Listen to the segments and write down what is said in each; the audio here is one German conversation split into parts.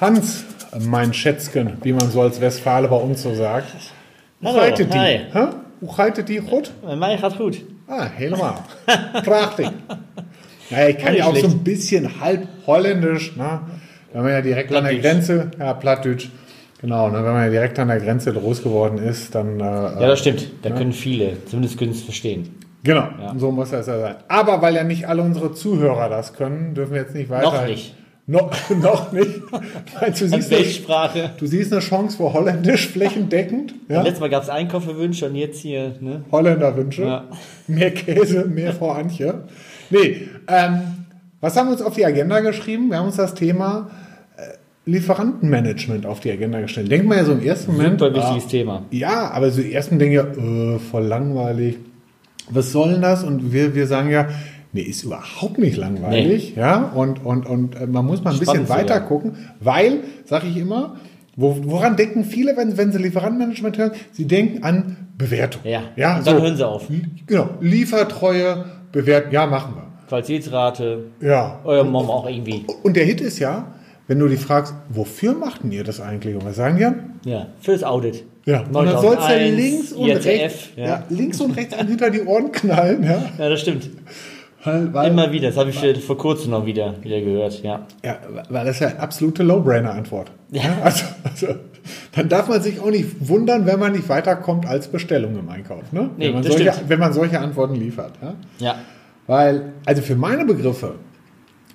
Hans, mein Schätzchen, wie man so als Westfale bei uns so sagt. Hallo, die? hi. Hoe gaat het die goed? Bij mij gaat goed. Ah, helemaal. Prachtig. Naja, ich kann ja auch so ein bisschen halb holländisch, ne? Wenn man ja direkt an der. Grenze, ja, Plattdeutsch, genau, ne? wenn man direkt an der Grenze groß geworden ist, dann. Äh, Ja, das stimmt. Da können viele, zumindest können es verstehen. Genau, Ja. so muss das ja sein. Aber weil ja nicht alle unsere Zuhörer das können, dürfen wir jetzt nicht weiter. Noch nicht. No, noch nicht. Meinst du, siehst eine, Weltsprache. du siehst eine Chance für Holländisch flächendeckend? Ja? Letztes Mal gab es Einkaufswünsche und jetzt hier, ne? Holländerwünsche. Ja. Mehr Käse, mehr Frau Antje. Nee, ähm, was haben wir uns auf die Agenda geschrieben? Wir haben uns das Thema Lieferantenmanagement auf die Agenda gestellt. Denkt man ja so im ersten Moment. Super wichtiges ah, Thema. Ja, aber so im ersten denken ja, äh, voll langweilig. Was soll denn das? Und wir, wir sagen ja, nee, ist überhaupt nicht langweilig. Ja, und, und, und äh, man muss mal ein bisschen Spannend weiter sogar. gucken, weil, sage ich immer, wo, woran denken viele, wenn, wenn sie Lieferantenmanagement hören? Sie denken an Bewertung. Ja. ja Und dann hören sie auf. Genau, Liefertreue, bewerten, ja, machen wir. Qualitätsrate, Ja. euer Mom auch irgendwie. Und der Hit ist ja, wenn du die fragst, wofür machten ihr das eigentlich? Und was sagen die dann? Ja, fürs Audit. Ja, und dann sollst du 9001, links und IATF, rechts, ja. ja. links und rechts einen hinter die Ohren knallen, ja. Ja, das stimmt. Weil, weil, Immer wieder. Das habe ich vor kurzem noch wieder, wieder gehört. Ja. ja, weil das ja absolute Low-Brainer-Antwort. Ja. Also, also, dann darf man sich auch nicht wundern, wenn man nicht weiterkommt als Bestellung im Einkauf. Ne? Nee, wenn, man das solche, stimmt. wenn man solche Antworten liefert. Ja? Ja. Weil, also für meine Begriffe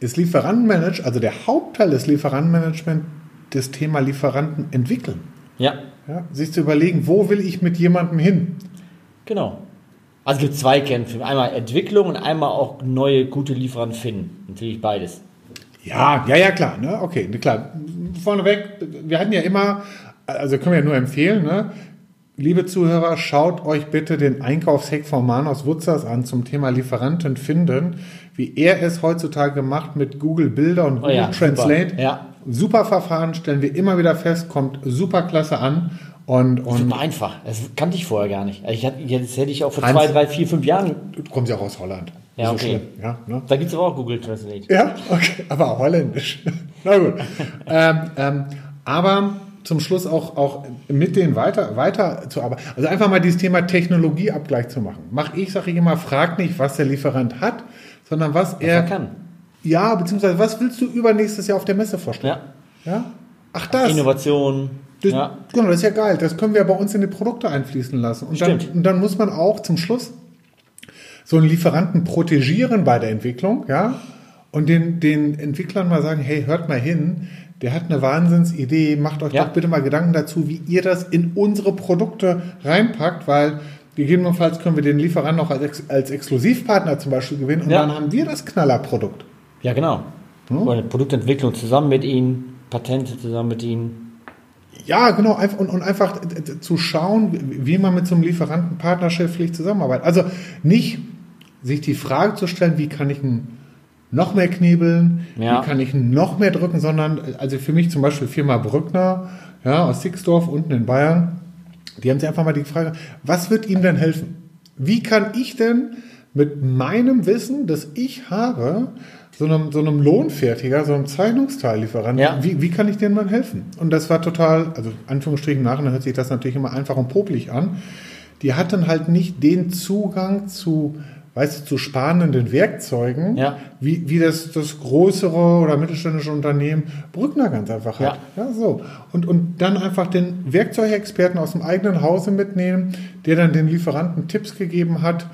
ist Lieferantenmanagement, also der Hauptteil des Lieferantenmanagement, das Thema Lieferanten entwickeln. Ja. Ja? Sich zu überlegen, wo will ich mit jemandem hin? Genau. Also es gibt zwei Kämpfe. Einmal Entwicklung und einmal auch neue, gute Lieferanten finden. Natürlich beides. Ja, ja, ja, klar, ne? Okay, klar. Vorneweg, wir hatten ja immer, also können wir ja nur empfehlen, ne? Liebe Zuhörer, schaut euch bitte den Einkaufshack von Manos Wutzers an zum Thema Lieferanten finden, wie er es heutzutage macht mit Google Bilder und Oh Google ja, Translate. super. Ja. Super Verfahren, stellen wir immer wieder fest, kommt super klasse an und, und Super einfach. Das kannte ich vorher gar nicht. Ich jetzt hätte ich auch vor zwei, drei, vier, fünf Jahren. kommt ja auch aus Holland. Ja, so okay. schlimm, Ja, ne? Da gibt es aber auch Google Translate. Ja, okay, aber holländisch. Na gut. ähm, ähm, aber zum Schluss auch, auch mit denen weiter, weiter zu arbeiten. Also einfach mal dieses Thema Technologieabgleich zu machen. Mach ich, sage ich immer, frag nicht, was der Lieferant hat, sondern was, Er er kann. Ja, beziehungsweise was willst du übernächstes Jahr auf der Messe vorstellen? Ja. Ja? Ach, das. Innovation. Das, ja. Genau, das ist ja geil. Das können wir bei uns in die Produkte einfließen lassen. Und dann, Stimmt. und dann muss man auch zum Schluss so einen Lieferanten protegieren bei der Entwicklung, ja, und den, den Entwicklern mal sagen, hey, hört mal hin, der hat eine Wahnsinnsidee, macht euch Ja. doch bitte mal Gedanken dazu, wie ihr das in unsere Produkte reinpackt, weil gegebenenfalls können wir den Lieferanten auch als, Ex als Exklusivpartner zum Beispiel gewinnen und Ja. dann haben wir das Knallerprodukt. ja, genau. Hm? Oder Produktentwicklung zusammen mit ihnen, Patente zusammen mit ihnen. Ja, genau, und, und einfach zu schauen, wie man mit so einem Lieferanten partnerschaftlich zusammenarbeitet. Also nicht sich die Frage zu stellen, wie kann ich ihn noch mehr knebeln, Ja. wie kann ich noch mehr drücken, sondern, also für mich zum Beispiel Firma Brückner, ja, aus Sixdorf unten in Bayern, die haben sich einfach mal die Frage, was wird ihm denn helfen? Wie kann ich denn mit meinem Wissen, das ich habe, so einem, so einem Lohnfertiger, so einem Zeichnungsteillieferanten, Ja. wie, wie kann ich denen mal helfen? Und das war total, also Anführungsstrichen nachher hört sich das natürlich immer einfach und popelig an. Die hatten halt nicht den Zugang zu, weißt du, zu sparenden Werkzeugen, Ja. wie, wie das, das größere oder mittelständische Unternehmen Brückner ganz einfach hat. Ja. so. Und, und dann einfach den Werkzeugexperten aus dem eigenen Hause mitnehmen, der dann den Lieferanten Tipps gegeben hat,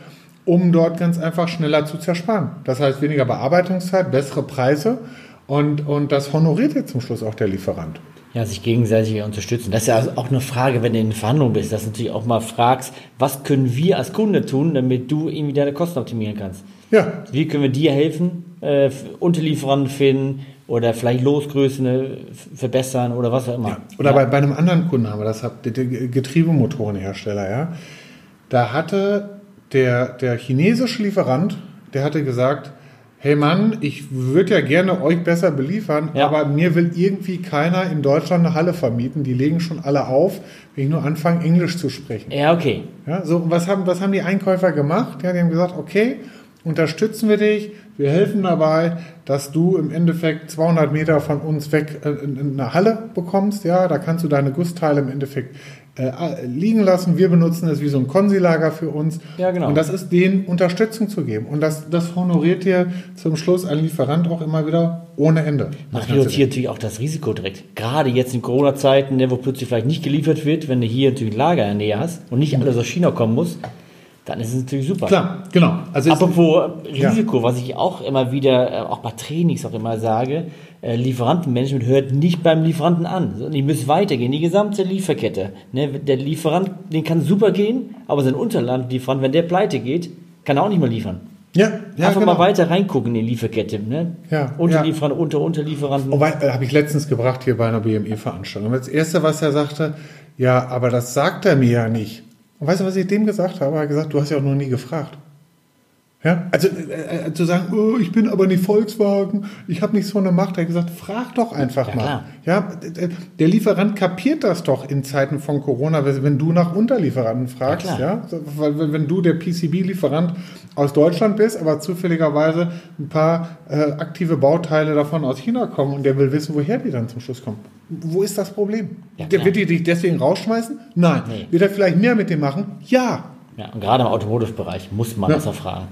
um dort ganz einfach schneller zu zersparen. Das heißt weniger Bearbeitungszeit, bessere Preise und, und das honoriert jetzt zum Schluss auch der Lieferant. Ja, sich gegenseitig unterstützen. Das ist ja also auch eine Frage, wenn du in Verhandlungen bist, dass du natürlich auch mal fragst, was können wir als Kunde tun, damit du irgendwie deine Kosten optimieren kannst. Ja, Wie können wir dir helfen, äh, Unterlieferanten finden oder vielleicht Losgrößen äh, verbessern oder was auch immer. Oder ja. bei, bei einem anderen Kunden haben wir das, der Getriebemotorenhersteller, ja. Da hatte der, der chinesische Lieferant, der hatte gesagt, hey Mann, ich würde ja gerne euch besser beliefern, Ja. aber mir will irgendwie keiner in Deutschland eine Halle vermieten. Die legen schon alle auf, wenn ich nur anfange, Englisch zu sprechen. Ja, okay. Ja, so, und was haben, was haben die Einkäufer gemacht? Ja, die haben gesagt, okay, unterstützen wir dich, wir helfen dabei, dass du im Endeffekt 200 Meter von uns weg äh, in, in eine Halle bekommst. Ja, da kannst du deine Gussteile im Endeffekt äh, liegen lassen. Wir benutzen es wie so ein Konsilager für uns. Ja, genau. Und das ist denen Unterstützung zu geben. Und das, das honoriert dir zum Schluss ein Lieferant auch immer wieder ohne Ende. Man reduziert natürlich auch das Risiko direkt. Gerade jetzt in Corona-Zeiten, ne, wo plötzlich vielleicht nicht geliefert wird, wenn du hier natürlich ein Lager in der Nähe hast und nicht alles aus China kommen muss, dann ist es natürlich super. Klar, genau. Also Apropos Ja. Risiko, was ich auch immer wieder, äh, auch bei Trainings auch immer sage, äh, Lieferantenmanagement hört nicht beim Lieferanten an. sondern Die müssen weitergehen, die gesamte Lieferkette. Ne, der Lieferant, den kann super gehen, aber sein Unterlandlieferant, wenn der pleite geht, kann er auch nicht mehr liefern. ja, ja, Einfach genau. mal weiter reingucken in die Lieferkette. Ne? Ja, Unterlieferant, unter Unterlieferanten. Wobei, äh, habe ich letztens gebracht hier bei einer BME-Veranstaltung. Das erste, was er sagte, ja, aber das sagt er mir ja nicht. Und weißt du, was ich dem gesagt habe? Er hat gesagt, du hast ja auch noch nie gefragt. Ja, also äh, äh, zu sagen, oh, ich bin aber nicht Volkswagen, ich habe nicht so eine Macht. Er hat gesagt, frag doch einfach Ja, mal. klar. Ja, der Lieferant kapiert das doch in Zeiten von Corona, wenn du nach Unterlieferanten fragst. Ja, Ja, weil wenn- du der PCB-Lieferant aus Deutschland bist, aber zufälligerweise ein paar äh, aktive Bauteile davon aus China kommen und der will wissen, woher die dann zum Schluss kommen. Wo ist das Problem? Ja, der wird die dich deswegen rausschmeißen? Nein. Nee. Wird er vielleicht mehr mit dem machen? Ja. Ja, und gerade im Automotive-Bereich muss man Ja. das erfragen.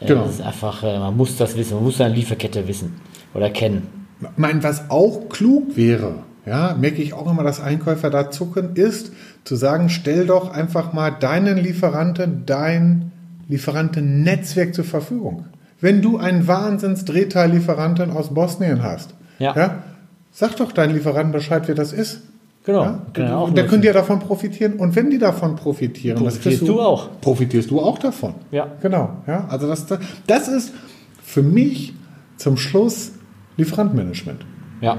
Äh, Genau. Das ist einfach, äh, man muss das wissen, man muss seine Lieferkette wissen oder kennen. Ich meine, was auch klug wäre, ja, merke ich auch immer, dass Einkäufer da zucken, ist zu sagen, stell doch einfach mal deinen Lieferanten, dein Lieferantennetzwerk zur Verfügung. Wenn du einen Wahnsinns-Drehteillieferanten aus Bosnien hast, Ja. sag doch deinen Lieferanten Bescheid, wer das ist. Genau, Ja? auch und nutzen. können ja davon profitieren. Und wenn die davon profitieren, Profitierst kriegst du auch. Profitierst du auch davon. Ja. Genau. Ja, also das, das ist für mich zum Schluss Lieferantenmanagement. Ja.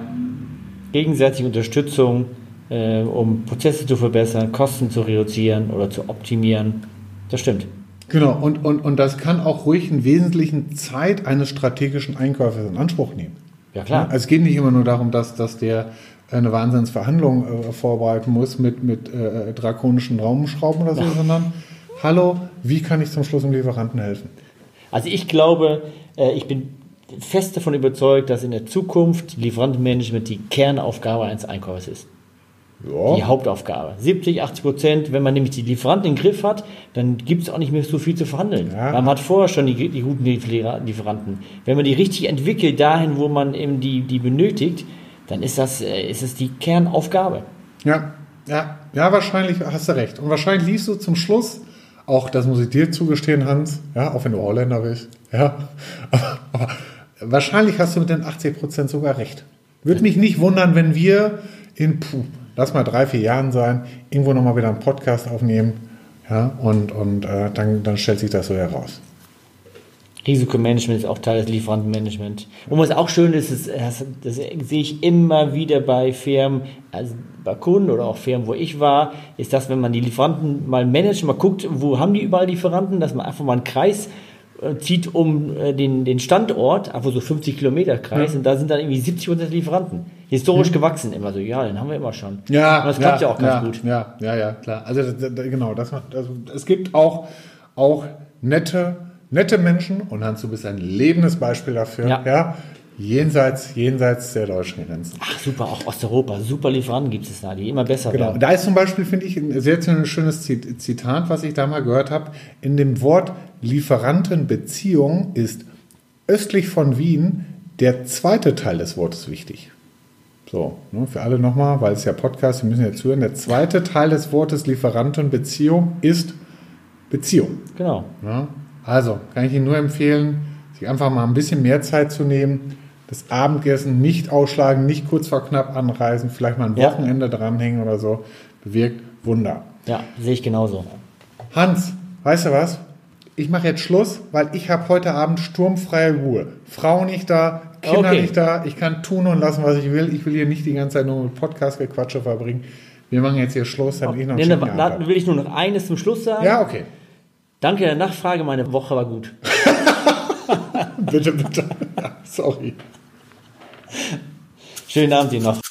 Gegenseitige Unterstützung, äh, um Prozesse zu verbessern, Kosten zu reduzieren oder zu optimieren. Das stimmt. Genau, und, und, und das kann auch ruhig einen wesentlichen Zeit eines strategischen Einkäufers in Anspruch nehmen. Ja, klar. Also es geht nicht immer nur darum, dass, dass der eine Wahnsinnsverhandlung äh, vorbereiten muss mit, mit äh, drakonischen Raumschrauben oder so, sondern hallo, wie kann ich zum Schluss dem Lieferanten helfen? Also ich glaube, äh, ich bin fest davon überzeugt, dass in der Zukunft Lieferantenmanagement die Kernaufgabe eines Einkäufers ist. Ja. Die Hauptaufgabe. 70, 80 Prozent, wenn man nämlich die Lieferanten im Griff hat, dann gibt es auch nicht mehr so viel zu verhandeln. Ja. Man hat vorher schon die, die guten Liefer- Lieferanten. Wenn man die richtig entwickelt, dahin, wo man eben die, die benötigt, dann ist das, äh, ist es die Kernaufgabe. Ja, ja, ja, wahrscheinlich hast du recht. Und wahrscheinlich liest du zum Schluss, auch das muss ich dir zugestehen, Hans, ja, auch wenn du Holländer bist, ja, aber, wahrscheinlich hast du mit den 80 Prozent sogar recht. Würde mich nicht wundern, wenn wir in, puh, lass mal drei, vier Jahren sein, irgendwo nochmal wieder einen Podcast aufnehmen, ja, und, und äh, dann, dann stellt sich das so heraus. Risikomanagement ist auch Teil des Lieferantenmanagement. Und was auch schön ist, ist das, das sehe ich immer wieder bei Firmen, also bei Kunden oder auch Firmen, wo ich war, ist das, wenn man die Lieferanten mal managt, mal guckt, wo haben die überall Lieferanten, dass man einfach mal einen Kreis äh, zieht um äh, den, den Standort, einfach so 50 Kilometer Kreis, Ja. und da sind dann irgendwie 70 Prozent Lieferanten. Historisch gewachsen immer so, ja, den haben wir immer schon. Ja, und das klappt ja, auch ganz gut. Ja, ja, ja, klar. Also das, das, genau, das macht, also es gibt auch, auch nette, nette Menschen und Hans, du bist ein lebendes Beispiel dafür. Ja. jenseits, jenseits der deutschen Grenzen. Ach super, auch Osteuropa, super Lieferanten gibt es da, die immer besser Genau. werden. Da ist zum Beispiel, finde ich, ein sehr schönes Zit- Zitat, was ich da mal gehört habe. In dem Wort Lieferantenbeziehung ist östlich von Wien der zweite Teil des Wortes wichtig. So, ne, für alle nochmal, weil es ja Podcast, wir müssen ja zuhören. Der zweite Teil des Wortes Lieferantenbeziehung ist Beziehung. Genau. Ja, also kann ich Ihnen nur empfehlen, sich einfach mal ein bisschen mehr Zeit zu nehmen, das Abendessen nicht ausschlagen, nicht kurz vor knapp anreisen, vielleicht mal ein Ja. Wochenende dranhängen oder so, bewirkt Wunder. Ja, sehe ich genauso. Hans, weißt du was? Ich mache jetzt Schluss, weil ich habe heute Abend sturmfreie Ruhe. Frau nicht da, Kinder Okay. nicht da, ich kann tun und lassen, was ich will. Ich will hier nicht die ganze Zeit nur mit Podcast-Gequatsche verbringen. Wir machen jetzt hier Schluss, damit ich noch einen Nee, schicken da, Abend da habe. will ich nur noch eines zum Schluss sagen. Ja, okay. Danke der Nachfrage, meine Woche war gut. bitte, bitte. Sorry. Schönen Abend Ihnen noch.